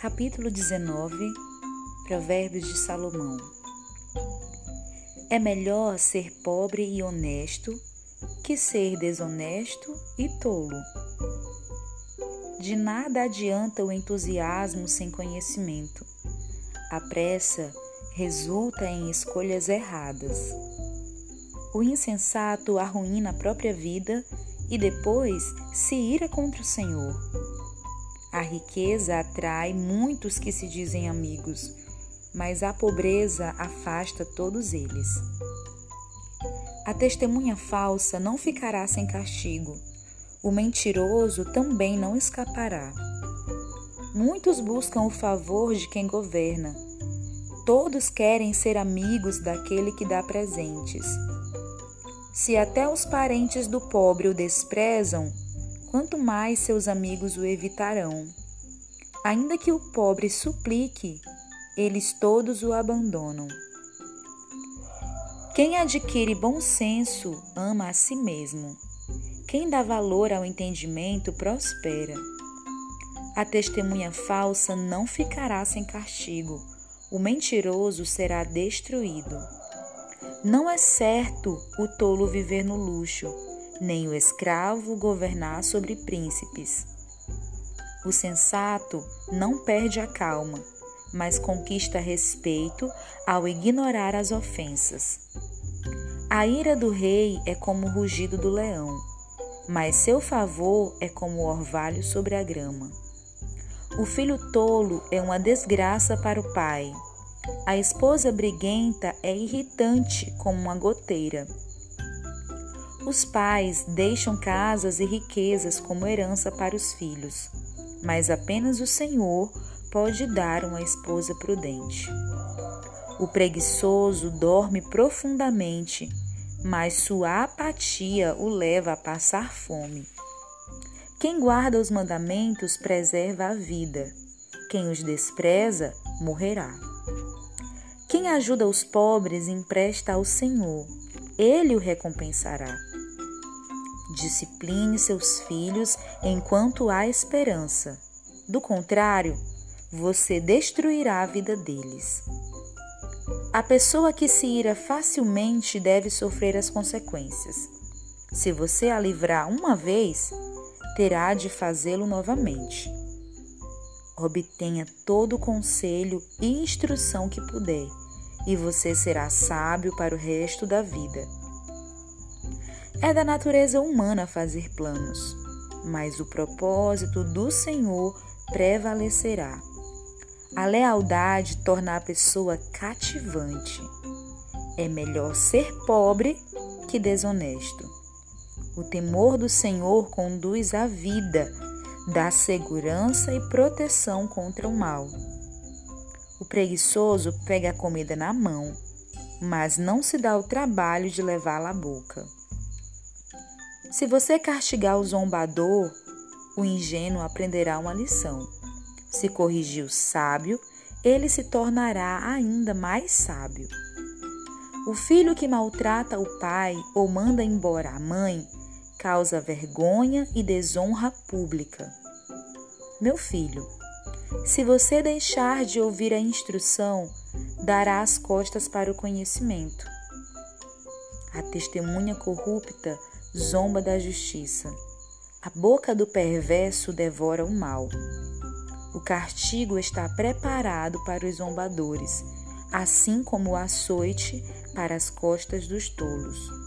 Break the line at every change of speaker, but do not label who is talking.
Capítulo 19 Provérbios de Salomão É melhor ser pobre e honesto que ser desonesto e tolo. De nada adianta o entusiasmo sem conhecimento. A pressa resulta em escolhas erradas. O insensato arruína a própria vida e depois se ira contra o Senhor. A riqueza atrai muitos que se dizem amigos, mas a pobreza afasta todos eles. A testemunha falsa não ficará sem castigo, o mentiroso também não escapará. Muitos buscam o favor de quem governa, todos querem ser amigos daquele que dá presentes. Se até os parentes do pobre o desprezam, quanto mais seus amigos o evitarão. Ainda que o pobre suplique, eles todos o abandonam. Quem adquire bom senso ama a si mesmo. Quem dá valor ao entendimento prospera. A testemunha falsa não ficará sem castigo, o mentiroso será destruído. Não é certo o tolo viver no luxo nem o escravo governar sobre príncipes. O sensato não perde a calma, mas conquista respeito ao ignorar as ofensas. A ira do rei é como o rugido do leão, mas seu favor é como o orvalho sobre a grama. O filho tolo é uma desgraça para o pai. A esposa briguenta é irritante como uma goteira. Os pais deixam casas e riquezas como herança para os filhos, mas apenas o Senhor pode dar uma esposa prudente. O preguiçoso dorme profundamente, mas sua apatia o leva a passar fome. Quem guarda os mandamentos preserva a vida, quem os despreza morrerá. Quem ajuda os pobres empresta ao Senhor, ele o recompensará. Discipline seus filhos enquanto há esperança. Do contrário, você destruirá a vida deles. A pessoa que se ira facilmente deve sofrer as consequências. Se você a livrar uma vez, terá de fazê-lo novamente. Obtenha todo o conselho e instrução que puder, e você será sábio para o resto da vida. É da natureza humana fazer planos, mas o propósito do Senhor prevalecerá. A lealdade torna a pessoa cativante. É melhor ser pobre que desonesto. O temor do Senhor conduz à vida, dá segurança e proteção contra o mal. O preguiçoso pega a comida na mão, mas não se dá o trabalho de levá-la à boca. Se você castigar o zombador, o ingênuo aprenderá uma lição. Se corrigir o sábio, ele se tornará ainda mais sábio. O filho que maltrata o pai ou manda embora a mãe causa vergonha e desonra pública. Meu filho, se você deixar de ouvir a instrução, dará as costas para o conhecimento. A testemunha corrupta zomba da justiça. A boca do perverso devora o mal. O castigo está preparado para os zombadores, assim como o açoite para as costas dos tolos.